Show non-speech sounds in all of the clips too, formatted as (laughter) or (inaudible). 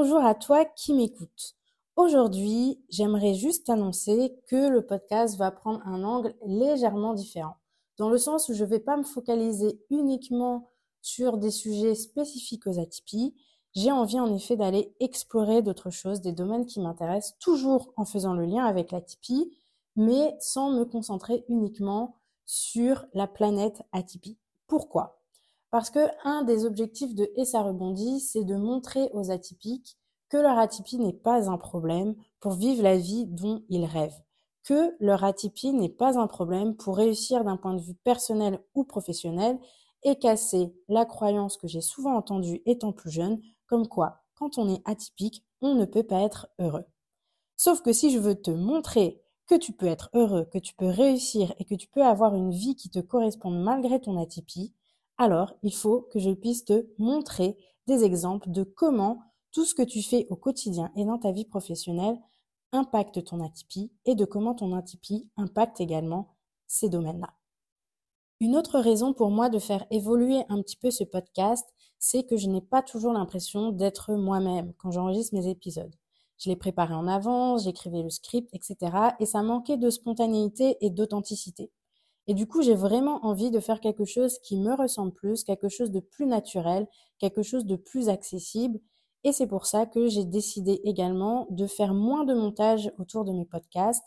Bonjour à toi qui m'écoute. Aujourd'hui, j'aimerais juste annoncer que le podcast va prendre un angle légèrement différent, dans le sens où je ne vais pas me focaliser uniquement sur des sujets spécifiques aux atypies. J'ai envie en effet d'aller explorer d'autres choses, des domaines qui m'intéressent, toujours en faisant le lien avec l'atypie, mais sans me concentrer uniquement sur la planète atypie. Pourquoi? Parce que un des objectifs de Et ça rebondit, c'est de montrer aux atypiques que leur atypie n'est pas un problème pour vivre la vie dont ils rêvent, que leur atypie n'est pas un problème pour réussir d'un point de vue personnel ou professionnel et casser la croyance que j'ai souvent entendue étant plus jeune, comme quoi, quand on est atypique, on ne peut pas être heureux. Sauf que si je veux te montrer que tu peux être heureux, que tu peux réussir et que tu peux avoir une vie qui te corresponde malgré ton atypie, alors il faut que je puisse te montrer des exemples de comment tout ce que tu fais au quotidien et dans ta vie professionnelle impacte ton atypie et de comment ton atypie impacte également ces domaines-là. Une autre raison pour moi de faire évoluer un petit peu ce podcast, c'est que je n'ai pas toujours l'impression d'être moi-même quand j'enregistre mes épisodes. Je les préparais en avance, j'écrivais le script, etc. Et ça manquait de spontanéité et d'authenticité. Et du coup, j'ai vraiment envie de faire quelque chose qui me ressemble plus, quelque chose de plus naturel, quelque chose de plus accessible et c'est pour ça que j'ai décidé également de faire moins de montage autour de mes podcasts.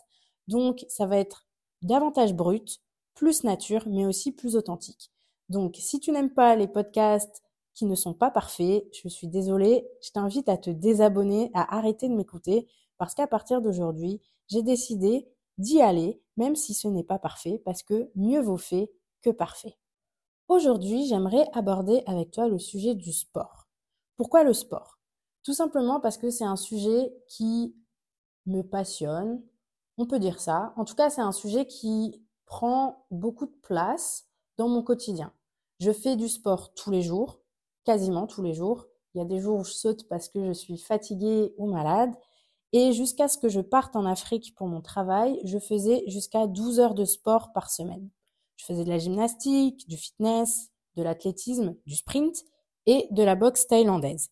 Donc, ça va être davantage brut, plus nature, mais aussi plus authentique. Donc, si tu n'aimes pas les podcasts qui ne sont pas parfaits, je suis désolée, je t'invite à te désabonner, à arrêter de m'écouter, parce qu'à partir d'aujourd'hui, j'ai décidé d'y aller, même si ce n'est pas parfait, parce que mieux vaut fait que parfait. Aujourd'hui, j'aimerais aborder avec toi le sujet du sport. Pourquoi le sport? Tout simplement parce que c'est un sujet qui me passionne, on peut dire ça. En tout cas, c'est un sujet qui prend beaucoup de place dans mon quotidien. Je fais du sport tous les jours, quasiment tous les jours. Il y a des jours où je saute parce que je suis fatiguée ou malade. Et jusqu'à ce que je parte en Afrique pour mon travail, je faisais jusqu'à 12 heures de sport par semaine. Je faisais de la gymnastique, du fitness, de l'athlétisme, du sprint et de la boxe thaïlandaise.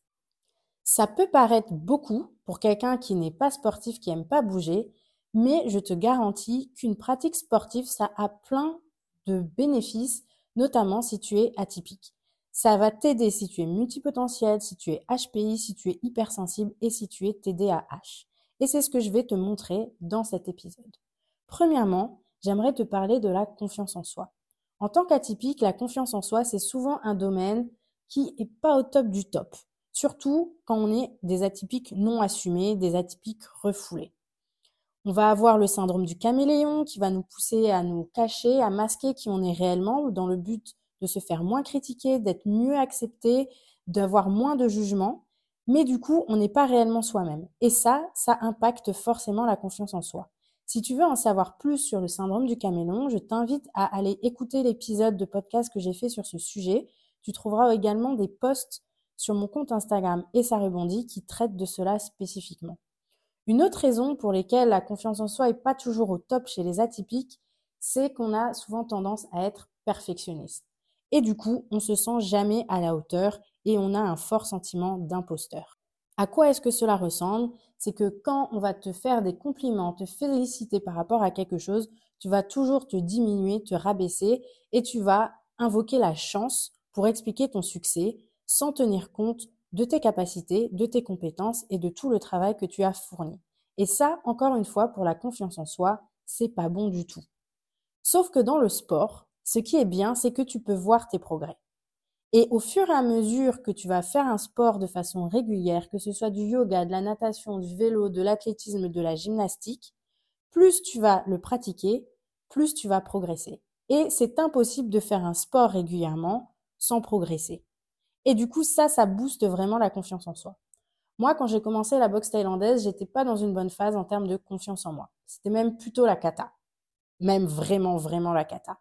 Ça peut paraître beaucoup pour quelqu'un qui n'est pas sportif, qui aime pas bouger, mais je te garantis qu'une pratique sportive, ça a plein de bénéfices, notamment si tu es atypique. Ça va t'aider si tu es multipotentiel, si tu es HPI, si tu es hypersensible et si tu es TDAH. Et c'est ce que je vais te montrer dans cet épisode. Premièrement, j'aimerais te parler de la confiance en soi. En tant qu'atypique, la confiance en soi, c'est souvent un domaine qui est pas au top du top. Surtout quand on est des atypiques non assumés, des atypiques refoulés. On va avoir le syndrome du caméléon qui va nous pousser à nous cacher, à masquer qui on est réellement dans le but de se faire moins critiquer, d'être mieux accepté, d'avoir moins de jugement. Mais du coup, on n'est pas réellement soi-même. Et ça, ça impacte forcément la confiance en soi. Si tu veux en savoir plus sur le syndrome du caméléon, je t'invite à aller écouter l'épisode de podcast que j'ai fait sur ce sujet. Tu trouveras également des posts sur mon compte Instagram et ça rebondit qui traite de cela spécifiquement. Une autre raison pour laquelle la confiance en soi est pas toujours au top chez les atypiques, c'est qu'on a souvent tendance à être perfectionniste. Et du coup, on se sent jamais à la hauteur et on a un fort sentiment d'imposteur. À quoi est-ce que cela ressemble? C'est que quand on va te faire des compliments, te féliciter par rapport à quelque chose, tu vas toujours te diminuer, te rabaisser et tu vas invoquer la chance pour expliquer ton succès sans tenir compte de tes capacités, de tes compétences et de tout le travail que tu as fourni. Et ça, encore une fois, pour la confiance en soi, c'est pas bon du tout. Sauf que dans le sport, ce qui est bien, c'est que tu peux voir tes progrès. Et au fur et à mesure que tu vas faire un sport de façon régulière, que ce soit du yoga, de la natation, du vélo, de l'athlétisme, de la gymnastique, plus tu vas le pratiquer, plus tu vas progresser. Et c'est impossible de faire un sport régulièrement sans progresser. Et du coup, ça, ça booste vraiment la confiance en soi. Moi, quand j'ai commencé la boxe thaïlandaise, j'étais pas dans une bonne phase en termes de confiance en moi. C'était même plutôt la cata. Même vraiment, vraiment la cata.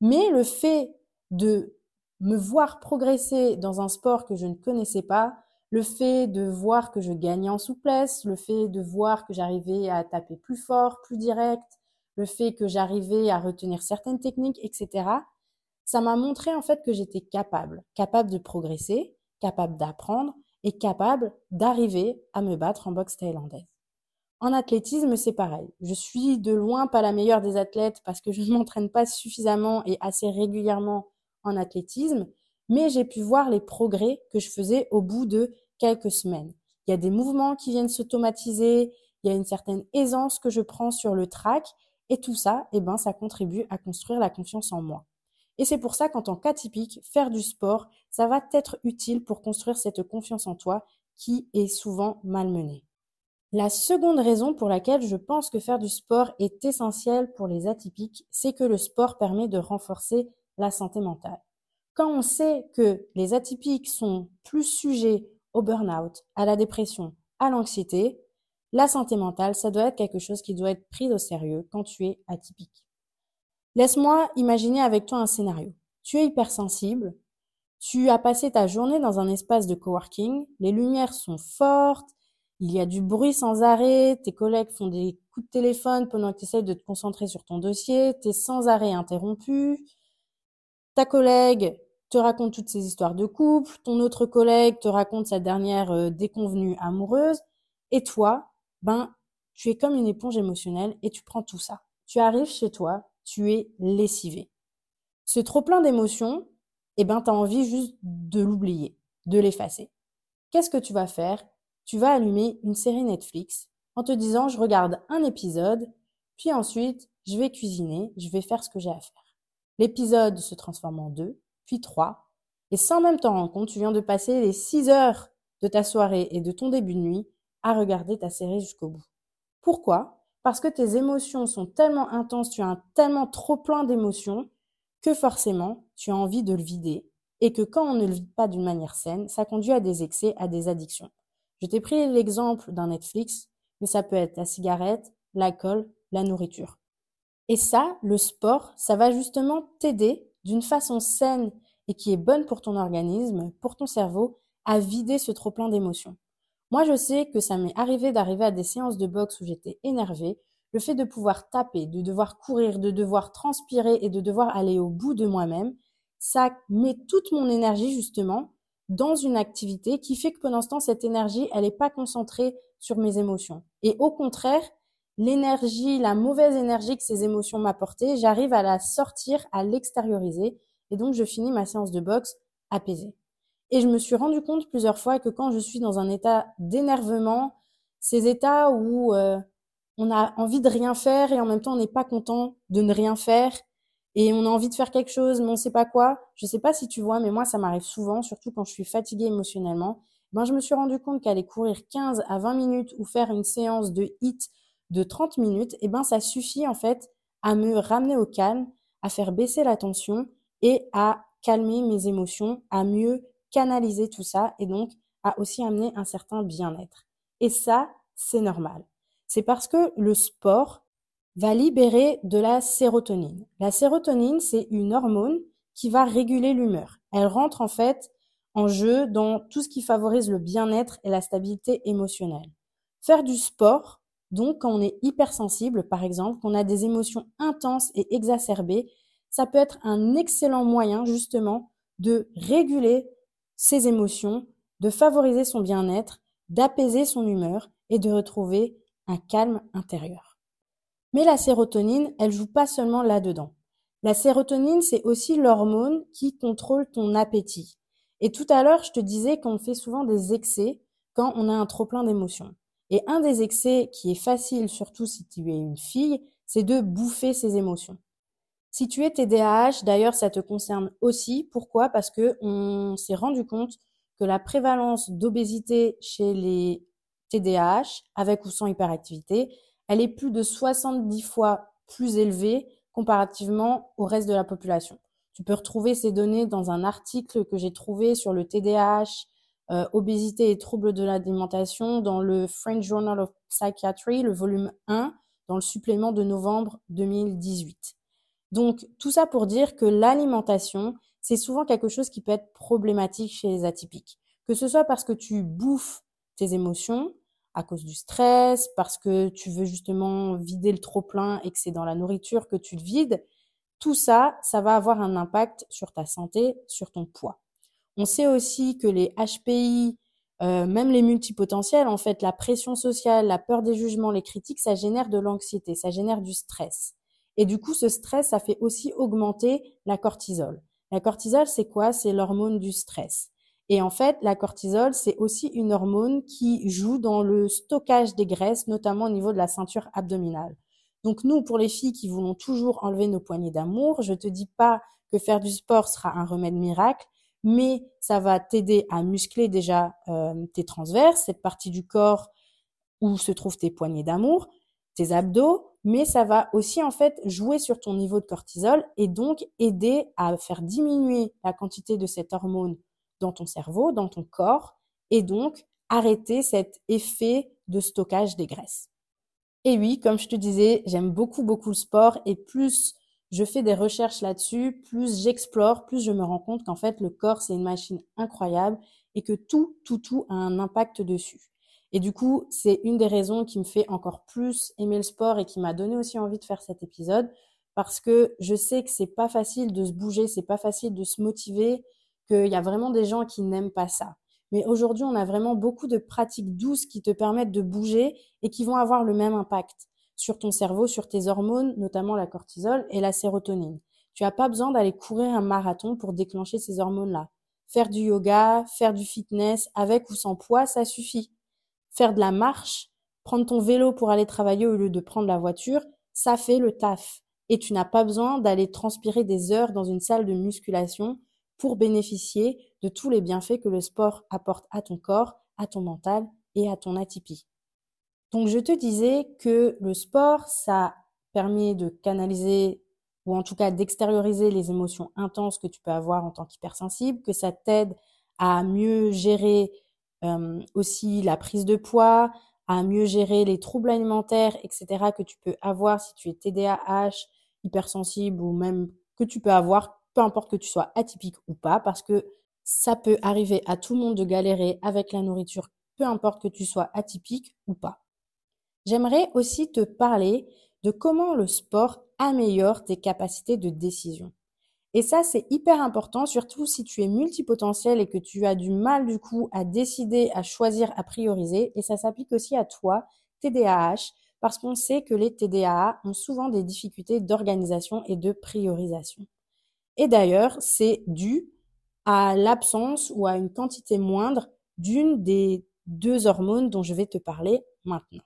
Mais le fait de me voir progresser dans un sport que je ne connaissais pas, le fait de voir que je gagnais en souplesse, le fait de voir que j'arrivais à taper plus fort, plus direct, le fait que j'arrivais à retenir certaines techniques, etc., ça m'a montré en fait que j'étais capable, capable de progresser, capable d'apprendre et capable d'arriver à me battre en boxe thaïlandaise. En athlétisme, c'est pareil. Je suis de loin pas la meilleure des athlètes parce que je ne m'entraîne pas suffisamment et assez régulièrement en athlétisme, mais j'ai pu voir les progrès que je faisais au bout de quelques semaines. Il y a des mouvements qui viennent s'automatiser, il y a une certaine aisance que je prends sur le track, et tout ça, eh ben, ça contribue à construire la confiance en moi. Et c'est pour ça qu'en tant qu'atypique, faire du sport, ça va être utile pour construire cette confiance en toi qui est souvent malmenée. La seconde raison pour laquelle je pense que faire du sport est essentiel pour les atypiques, c'est que le sport permet de renforcer la santé mentale. Quand on sait que les atypiques sont plus sujets au burn-out, à la dépression, à l'anxiété, la santé mentale, ça doit être quelque chose qui doit être pris au sérieux quand tu es atypique. Laisse-moi imaginer avec toi un scénario. Tu es hypersensible, tu as passé ta journée dans un espace de coworking, les lumières sont fortes, il y a du bruit sans arrêt, tes collègues font des coups de téléphone pendant que tu essaies de te concentrer sur ton dossier, tu es sans arrêt interrompu, ta collègue te raconte toutes ces histoires de couple, ton autre collègue te raconte sa dernière euh, déconvenue amoureuse, et toi, ben, tu es comme une éponge émotionnelle et tu prends tout ça. Tu arrives chez toi, tu es lessivé. Ce trop plein d'émotions, eh ben, t'as envie juste de l'oublier, de l'effacer. Qu'est-ce que tu vas faire? Tu vas allumer une série Netflix en te disant, je regarde un épisode, puis ensuite, je vais cuisiner, je vais faire ce que j'ai à faire. L'épisode se transforme en deux, puis trois, et sans même t'en rendre compte, tu viens de passer les six heures de ta soirée et de ton début de nuit à regarder ta série jusqu'au bout. Pourquoi? Parce que tes émotions sont tellement intenses, tu as tellement trop plein d'émotions que forcément tu as envie de le vider et que quand on ne le vide pas d'une manière saine, ça conduit à des excès, à des addictions. Je t'ai pris l'exemple d'un Netflix, mais ça peut être la cigarette, l'alcool, la nourriture. Et ça, le sport, ça va justement t'aider d'une façon saine et qui est bonne pour ton organisme, pour ton cerveau, à vider ce trop plein d'émotions. Moi, je sais que ça m'est arrivé d'arriver à des séances de boxe où j'étais énervée. Le fait de pouvoir taper, de devoir courir, de devoir transpirer et de devoir aller au bout de moi-même, ça met toute mon énergie justement dans une activité qui fait que pendant ce temps, cette énergie, elle n'est pas concentrée sur mes émotions. Et au contraire, l'énergie, la mauvaise énergie que ces émotions m'apportaient, j'arrive à la sortir, à l'extérioriser, et donc je finis ma séance de boxe apaisée. Et je me suis rendu compte plusieurs fois que quand je suis dans un état d'énervement, ces états où euh, on a envie de rien faire et en même temps on n'est pas content de ne rien faire et on a envie de faire quelque chose mais on sait pas quoi. Je sais pas si tu vois, mais moi ça m'arrive souvent, surtout quand je suis fatiguée émotionnellement. Ben je me suis rendu compte qu'aller courir 15 à 20 minutes ou faire une séance de hit de 30 minutes, eh ben ça suffit en fait à me ramener au calme, à faire baisser la tension et à calmer mes émotions, à mieux canaliser tout ça et donc à aussi amener un certain bien-être. Et ça, c'est normal. C'est parce que le sport va libérer de la sérotonine. La sérotonine, c'est une hormone qui va réguler l'humeur. Elle rentre en fait en jeu dans tout ce qui favorise le bien-être et la stabilité émotionnelle. Faire du sport, donc, quand on est hypersensible, par exemple, qu'on a des émotions intenses et exacerbées, ça peut être un excellent moyen, justement, de réguler ses émotions, de favoriser son bien-être, d'apaiser son humeur et de retrouver un calme intérieur. Mais la sérotonine, elle joue pas seulement là-dedans. La sérotonine, c'est aussi l'hormone qui contrôle ton appétit. Et tout à l'heure, je te disais qu'on fait souvent des excès quand on a un trop plein d'émotions. Et un des excès qui est facile, surtout si tu es une fille, c'est de bouffer ses émotions. Si tu es TDAH, d'ailleurs, ça te concerne aussi. Pourquoi? Parce que on s'est rendu compte que la prévalence d'obésité chez les TDAH, avec ou sans hyperactivité, elle est plus de 70 fois plus élevée comparativement au reste de la population. Tu peux retrouver ces données dans un article que j'ai trouvé sur le TDAH, euh, obésité et troubles de l'alimentation dans le French Journal of Psychiatry, le volume 1, dans le supplément de novembre 2018. Donc tout ça pour dire que l'alimentation, c'est souvent quelque chose qui peut être problématique chez les atypiques. Que ce soit parce que tu bouffes tes émotions à cause du stress, parce que tu veux justement vider le trop plein et que c'est dans la nourriture que tu le vides, tout ça, ça va avoir un impact sur ta santé, sur ton poids. On sait aussi que les HPI, euh, même les multipotentiels, en fait, la pression sociale, la peur des jugements, les critiques, ça génère de l'anxiété, ça génère du stress. Et du coup, ce stress, ça fait aussi augmenter la cortisol. La cortisol, c'est quoi? C'est l'hormone du stress. Et en fait, la cortisol, c'est aussi une hormone qui joue dans le stockage des graisses, notamment au niveau de la ceinture abdominale. Donc nous, pour les filles qui voulons toujours enlever nos poignées d'amour, je te dis pas que faire du sport sera un remède miracle, mais ça va t'aider à muscler déjà euh, tes transverses, cette partie du corps où se trouvent tes poignées d'amour, tes abdos, mais ça va aussi en fait jouer sur ton niveau de cortisol et donc aider à faire diminuer la quantité de cette hormone dans ton cerveau, dans ton corps, et donc arrêter cet effet de stockage des graisses. Et oui, comme je te disais, j'aime beaucoup beaucoup le sport et plus je fais des recherches là-dessus, plus j'explore, plus je me rends compte qu'en fait le corps c'est une machine incroyable et que tout, tout, tout a un impact dessus. Et du coup, c'est une des raisons qui me fait encore plus aimer le sport et qui m'a donné aussi envie de faire cet épisode parce que je sais que c'est pas facile de se bouger, c'est pas facile de se motiver, qu'il y a vraiment des gens qui n'aiment pas ça. Mais aujourd'hui, on a vraiment beaucoup de pratiques douces qui te permettent de bouger et qui vont avoir le même impact sur ton cerveau, sur tes hormones, notamment la cortisol et la sérotonine. Tu n'as pas besoin d'aller courir un marathon pour déclencher ces hormones-là. Faire du yoga, faire du fitness, avec ou sans poids, ça suffit faire de la marche, prendre ton vélo pour aller travailler au lieu de prendre la voiture, ça fait le taf. Et tu n'as pas besoin d'aller transpirer des heures dans une salle de musculation pour bénéficier de tous les bienfaits que le sport apporte à ton corps, à ton mental et à ton atypie. Donc je te disais que le sport, ça permet de canaliser ou en tout cas d'extérioriser les émotions intenses que tu peux avoir en tant qu'hypersensible, que ça t'aide à mieux gérer aussi la prise de poids, à mieux gérer les troubles alimentaires, etc. que tu peux avoir si tu es TDAH, hypersensible ou même que tu peux avoir, peu importe que tu sois atypique ou pas, parce que ça peut arriver à tout le monde de galérer avec la nourriture, peu importe que tu sois atypique ou pas. J'aimerais aussi te parler de comment le sport améliore tes capacités de décision. Et ça, c'est hyper important, surtout si tu es multipotentiel et que tu as du mal du coup à décider, à choisir, à prioriser. Et ça s'applique aussi à toi, TDAH, parce qu'on sait que les TDAH ont souvent des difficultés d'organisation et de priorisation. Et d'ailleurs, c'est dû à l'absence ou à une quantité moindre d'une des deux hormones dont je vais te parler maintenant.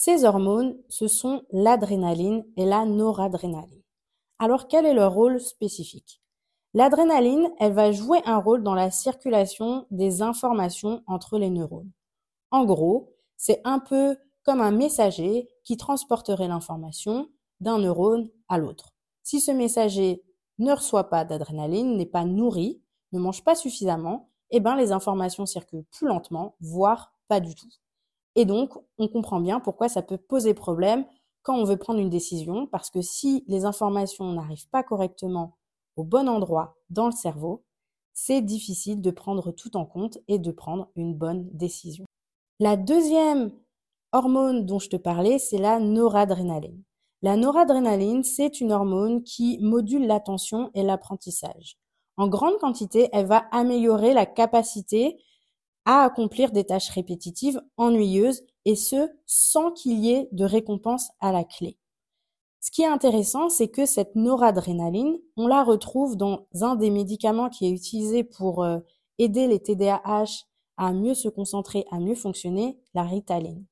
Ces hormones, ce sont l'adrénaline et la noradrénaline. Alors quel est leur rôle spécifique? L'adrénaline, elle va jouer un rôle dans la circulation des informations entre les neurones. En gros, c'est un peu comme un messager qui transporterait l'information d'un neurone à l'autre. Si ce messager ne reçoit pas d'adrénaline, n'est pas nourri, ne mange pas suffisamment, eh ben les informations circulent plus lentement, voire pas du tout. Et donc, on comprend bien pourquoi ça peut poser problème quand on veut prendre une décision, parce que si les informations n'arrivent pas correctement au bon endroit dans le cerveau, c'est difficile de prendre tout en compte et de prendre une bonne décision. La deuxième hormone dont je te parlais, c'est la noradrénaline. La noradrénaline, c'est une hormone qui module l'attention et l'apprentissage. En grande quantité, elle va améliorer la capacité à accomplir des tâches répétitives, ennuyeuses, et ce, sans qu'il y ait de récompense à la clé. Ce qui est intéressant, c'est que cette noradrénaline, on la retrouve dans un des médicaments qui est utilisé pour euh, aider les TDAH à mieux se concentrer, à mieux fonctionner, la ritaline.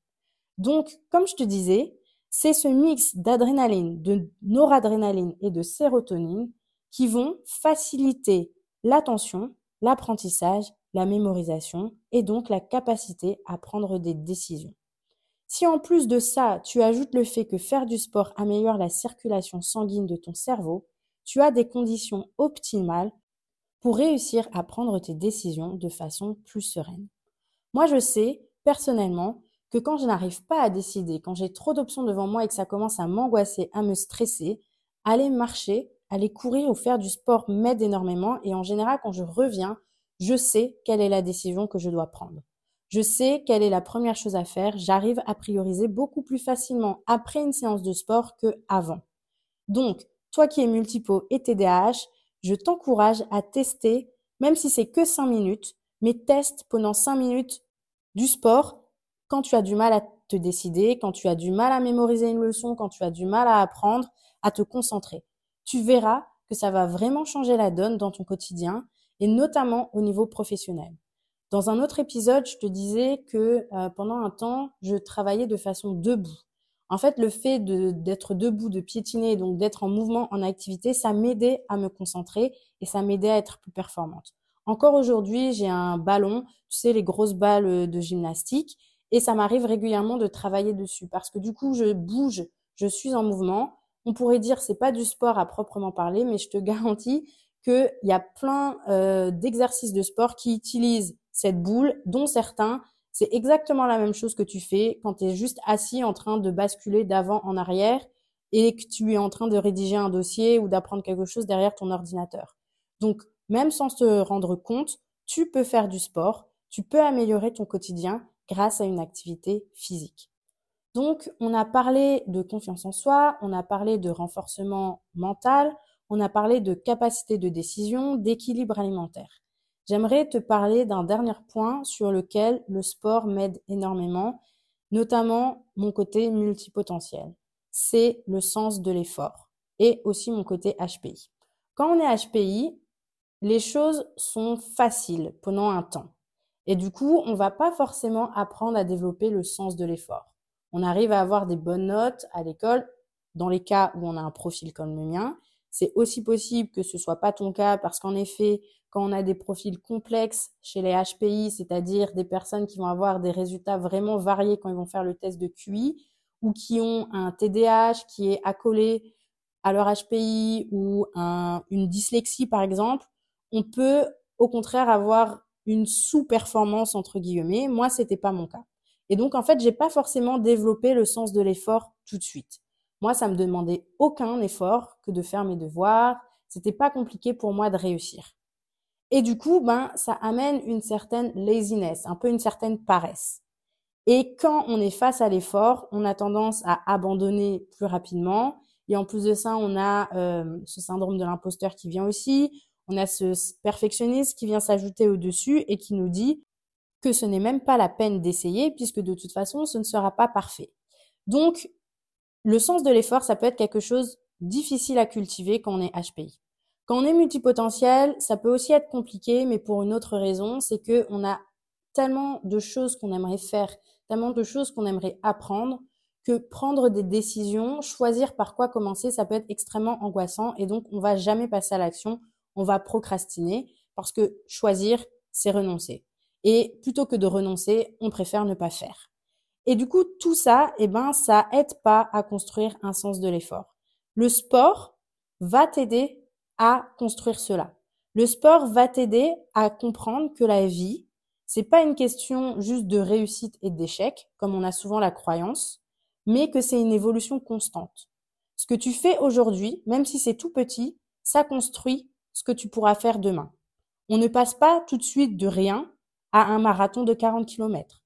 Donc, comme je te disais, c'est ce mix d'adrénaline, de noradrénaline et de sérotonine qui vont faciliter l'attention, l'apprentissage, la mémorisation et donc la capacité à prendre des décisions. Si en plus de ça, tu ajoutes le fait que faire du sport améliore la circulation sanguine de ton cerveau, tu as des conditions optimales pour réussir à prendre tes décisions de façon plus sereine. Moi, je sais, personnellement, que quand je n'arrive pas à décider, quand j'ai trop d'options devant moi et que ça commence à m'angoisser, à me stresser, aller marcher, aller courir ou faire du sport m'aide énormément et en général, quand je reviens, je sais quelle est la décision que je dois prendre. Je sais quelle est la première chose à faire. J'arrive à prioriser beaucoup plus facilement après une séance de sport que avant. Donc, toi qui es multipo et TDAH, je t'encourage à tester, même si c'est que 5 minutes, mais teste pendant 5 minutes du sport quand tu as du mal à te décider, quand tu as du mal à mémoriser une leçon, quand tu as du mal à apprendre, à te concentrer. Tu verras que ça va vraiment changer la donne dans ton quotidien et notamment au niveau professionnel. Dans un autre épisode, je te disais que euh, pendant un temps, je travaillais de façon debout. En fait, le fait d'être debout, de piétiner, donc d'être en mouvement, en activité, ça m'aidait à me concentrer et ça m'aidait à être plus performante. Encore aujourd'hui, j'ai un ballon, tu sais, les grosses balles euh, de gymnastique, et ça m'arrive régulièrement de travailler dessus parce que du coup, je bouge, je suis en mouvement. On pourrait dire c'est pas du sport à proprement parler, mais je te (laughs) garantis qu'il y a plein euh, d'exercices de sport qui utilisent cette boule, dont certains, c'est exactement la même chose que tu fais quand tu es juste assis en train de basculer d'avant en arrière et que tu es en train de rédiger un dossier ou d'apprendre quelque chose derrière ton ordinateur. Donc, même sans te rendre compte, tu peux faire du sport, tu peux améliorer ton quotidien grâce à une activité physique. Donc, on a parlé de confiance en soi, on a parlé de renforcement mental, on a parlé de capacité de décision, d'équilibre alimentaire. J'aimerais te parler d'un dernier point sur lequel le sport m'aide énormément, notamment mon côté multipotentiel. C'est le sens de l'effort et aussi mon côté HPI. Quand on est HPI, les choses sont faciles pendant un temps. Et du coup, on va pas forcément apprendre à développer le sens de l'effort. On arrive à avoir des bonnes notes à l'école dans les cas où on a un profil comme le mien. C'est aussi possible que ce soit pas ton cas parce qu'en effet, quand on a des profils complexes chez les HPI, c'est-à-dire des personnes qui vont avoir des résultats vraiment variés quand ils vont faire le test de QI, ou qui ont un TDAH qui est accolé à leur HPI ou une dyslexie par exemple, on peut au contraire avoir une sous-performance entre guillemets. Moi, c'était pas mon cas. Et donc en fait, j'ai pas forcément développé le sens de l'effort tout de suite. Moi, ça me demandait aucun effort que de faire mes devoirs. C'était pas compliqué pour moi de réussir. Et du coup, ben, ça amène une certaine laziness, un peu une certaine paresse. Et quand on est face à l'effort, on a tendance à abandonner plus rapidement. Et en plus de ça, on a euh, ce syndrome de l'imposteur qui vient aussi. On a ce perfectionniste qui vient s'ajouter au-dessus et qui nous dit que ce n'est même pas la peine d'essayer puisque de toute façon, ce ne sera pas parfait. Donc, le sens de l'effort, ça peut être quelque chose difficile à cultiver quand on est HPI. Quand on est multipotentiel, ça peut aussi être compliqué, mais pour une autre raison, c'est que on a tellement de choses qu'on aimerait faire, tellement de choses qu'on aimerait apprendre, que prendre des décisions, choisir par quoi commencer, ça peut être extrêmement angoissant et donc on va jamais passer à l'action, on va procrastiner parce que choisir, c'est renoncer. Et plutôt que de renoncer, on préfère ne pas faire. Et du coup, tout ça, eh ben, ça aide pas à construire un sens de l'effort. Le sport va t'aider à construire cela. Le sport va t'aider à comprendre que la vie, c'est pas une question juste de réussite et d'échec, comme on a souvent la croyance, mais que c'est une évolution constante. Ce que tu fais aujourd'hui, même si c'est tout petit, ça construit ce que tu pourras faire demain. On ne passe pas tout de suite de rien à un marathon de 40 km.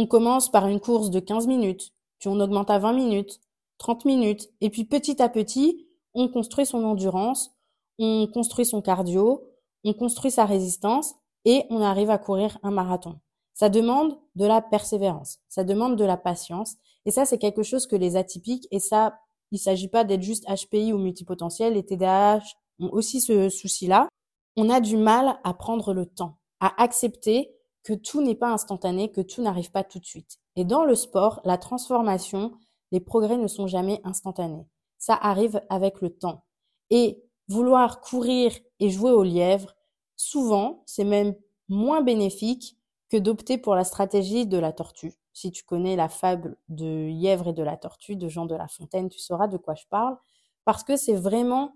On commence par une course de 15 minutes, puis on augmente à 20 minutes, 30 minutes, et puis petit à petit, on construit son endurance, on construit son cardio, on construit sa résistance et on arrive à courir un marathon. Ça demande de la persévérance, ça demande de la patience. Et ça, c'est quelque chose que les atypiques, et ça, il s'agit pas d'être juste HPI ou multipotentiel, les TDAH ont aussi ce souci-là. On a du mal à prendre le temps, à accepter que tout n'est pas instantané, que tout n'arrive pas tout de suite. Et dans le sport, la transformation, les progrès ne sont jamais instantanés. Ça arrive avec le temps. Et vouloir courir et jouer au lièvre, souvent, c'est même moins bénéfique que d'opter pour la stratégie de la tortue. Si tu connais la fable de Lièvre et de la tortue de Jean de La Fontaine, tu sauras de quoi je parle, parce que c'est vraiment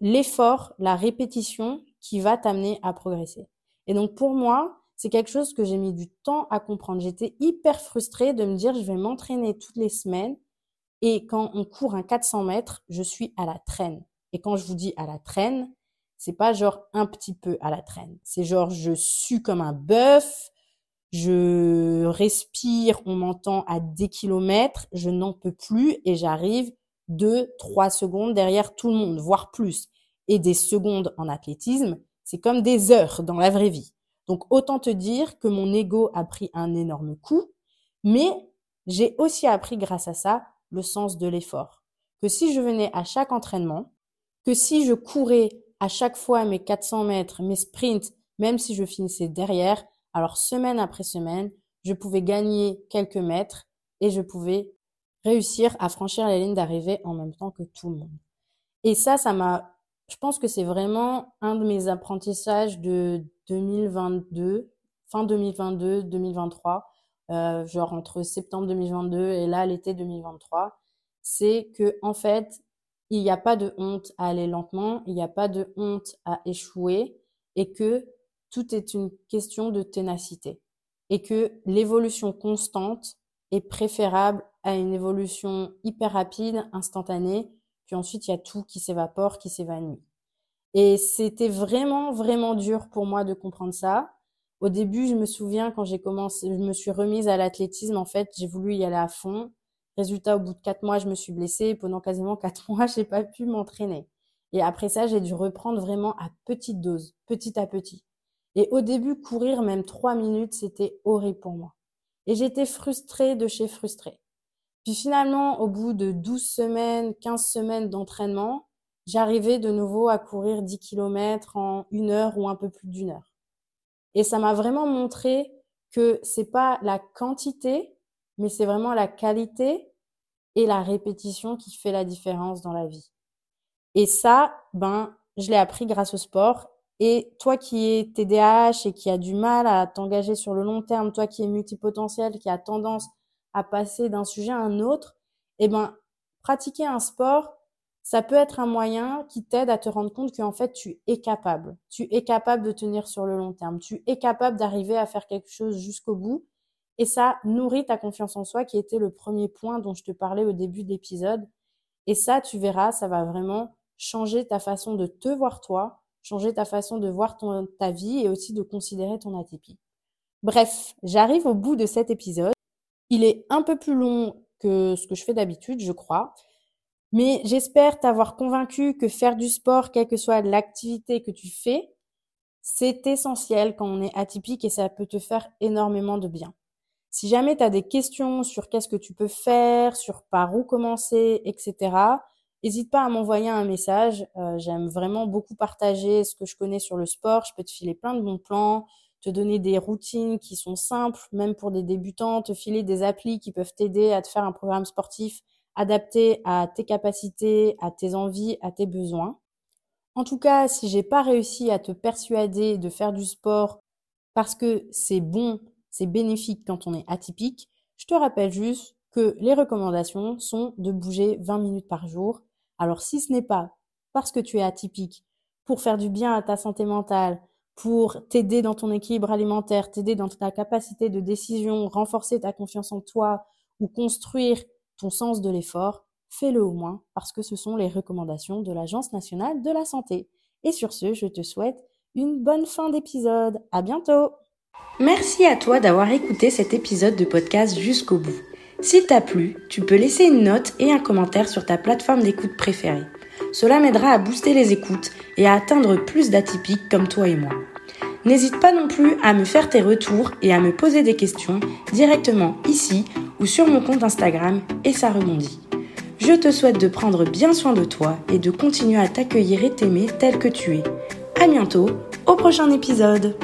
l'effort, la répétition qui va t'amener à progresser. Et donc pour moi, c'est quelque chose que j'ai mis du temps à comprendre. J'étais hyper frustrée de me dire je vais m'entraîner toutes les semaines et quand on court un 400 mètres, je suis à la traîne. Et quand je vous dis à la traîne, c'est pas genre un petit peu à la traîne. C'est genre je sue comme un bœuf, je respire, on m'entend à des kilomètres, je n'en peux plus et j'arrive deux, trois secondes derrière tout le monde, voire plus. Et des secondes en athlétisme, c'est comme des heures dans la vraie vie. Donc autant te dire que mon ego a pris un énorme coup, mais j'ai aussi appris grâce à ça le sens de l'effort. Que si je venais à chaque entraînement, que si je courais à chaque fois mes 400 mètres, mes sprints, même si je finissais derrière, alors semaine après semaine, je pouvais gagner quelques mètres et je pouvais réussir à franchir la ligne d'arrivée en même temps que tout le monde. Et ça, ça m'a, je pense que c'est vraiment un de mes apprentissages de 2022, fin 2022, 2023, euh, genre entre septembre 2022 et là l'été 2023, c'est que en fait, il n'y a pas de honte à aller lentement, il n'y a pas de honte à échouer et que tout est une question de ténacité et que l'évolution constante est préférable à une évolution hyper rapide, instantanée, puis ensuite il y a tout qui s'évapore, qui s'évanouit. Et c'était vraiment, vraiment dur pour moi de comprendre ça. Au début, je me souviens quand j'ai commencé, je me suis remise à l'athlétisme, en fait, j'ai voulu y aller à fond. Résultat, au bout de quatre mois, je me suis blessée. Pendant quasiment (laughs) quatre mois, j'ai pas pu m'entraîner. Et après ça, j'ai dû reprendre vraiment à petite dose, petit à petit. Et au début, courir même trois minutes, c'était horrible pour moi. Et j'étais frustrée de chez frustrée. Puis finalement, au bout de 12 semaines, 15 semaines d'entraînement, j'arrivais de nouveau à courir 10 km en une heure ou un peu plus d'une heure. Et ça m'a vraiment montré que c'est pas la quantité, mais c'est vraiment la qualité et la répétition qui fait la différence dans la vie. Et ça, ben, je l'ai appris grâce au sport. Et toi qui es TDAH et qui a du mal à t'engager sur le long terme, toi qui es multipotentiel, qui a tendance à passer d'un sujet à un autre, eh ben, pratiquer un sport, ça peut être un moyen qui t'aide à te rendre compte qu'en fait, tu es capable. Tu es capable de tenir sur le long terme. Tu es capable d'arriver à faire quelque chose jusqu'au bout et ça nourrit ta confiance en soi qui était le premier point dont je te parlais au début de l'épisode. Et ça, tu verras, ça va vraiment changer ta façon de te voir toi, changer ta façon de voir ta vie et aussi de considérer ton atypie. Bref, j'arrive au bout de cet épisode. Il est un peu plus long que ce que je fais d'habitude, je crois. Mais j'espère t'avoir convaincu que faire du sport, quelle que soit l'activité que tu fais, c'est essentiel quand on est atypique et ça peut te faire énormément de bien. Si jamais tu as des questions sur qu'est-ce que tu peux faire, sur par où commencer, etc., n'hésite pas à m'envoyer un message. Euh, j'aime vraiment beaucoup partager ce que je connais sur le sport. Je peux te filer plein de bons plans, te donner des routines qui sont simples, même pour des débutants, te filer des applis qui peuvent t'aider à te faire un programme sportif adapté à tes capacités, à tes envies, à tes besoins. En tout cas, si j'ai pas réussi à te persuader de faire du sport parce que c'est bon c'est bénéfique quand on est atypique. Je te rappelle juste que les recommandations sont de bouger 20 minutes par jour. Alors si ce n'est pas parce que tu es atypique, pour faire du bien à ta santé mentale, pour t'aider dans ton équilibre alimentaire, t'aider dans ta capacité de décision, renforcer ta confiance en toi ou construire ton sens de l'effort, fais-le au moins parce que ce sont les recommandations de l'Agence nationale de la santé. Et sur ce, je te souhaite une bonne fin d'épisode. À bientôt! Merci à toi d'avoir écouté cet épisode de podcast jusqu'au bout. S'il t'a plu, tu peux laisser une note et un commentaire sur ta plateforme d'écoute préférée. Cela m'aidera à booster les écoutes et à atteindre plus d'atypiques comme toi et moi. N'hésite pas non plus à me faire tes retours et à me poser des questions directement ici ou sur mon compte Instagram et ça rebondit. Je te souhaite de prendre bien soin de toi et de continuer à t'accueillir et t'aimer tel que tu es. À bientôt au prochain épisode.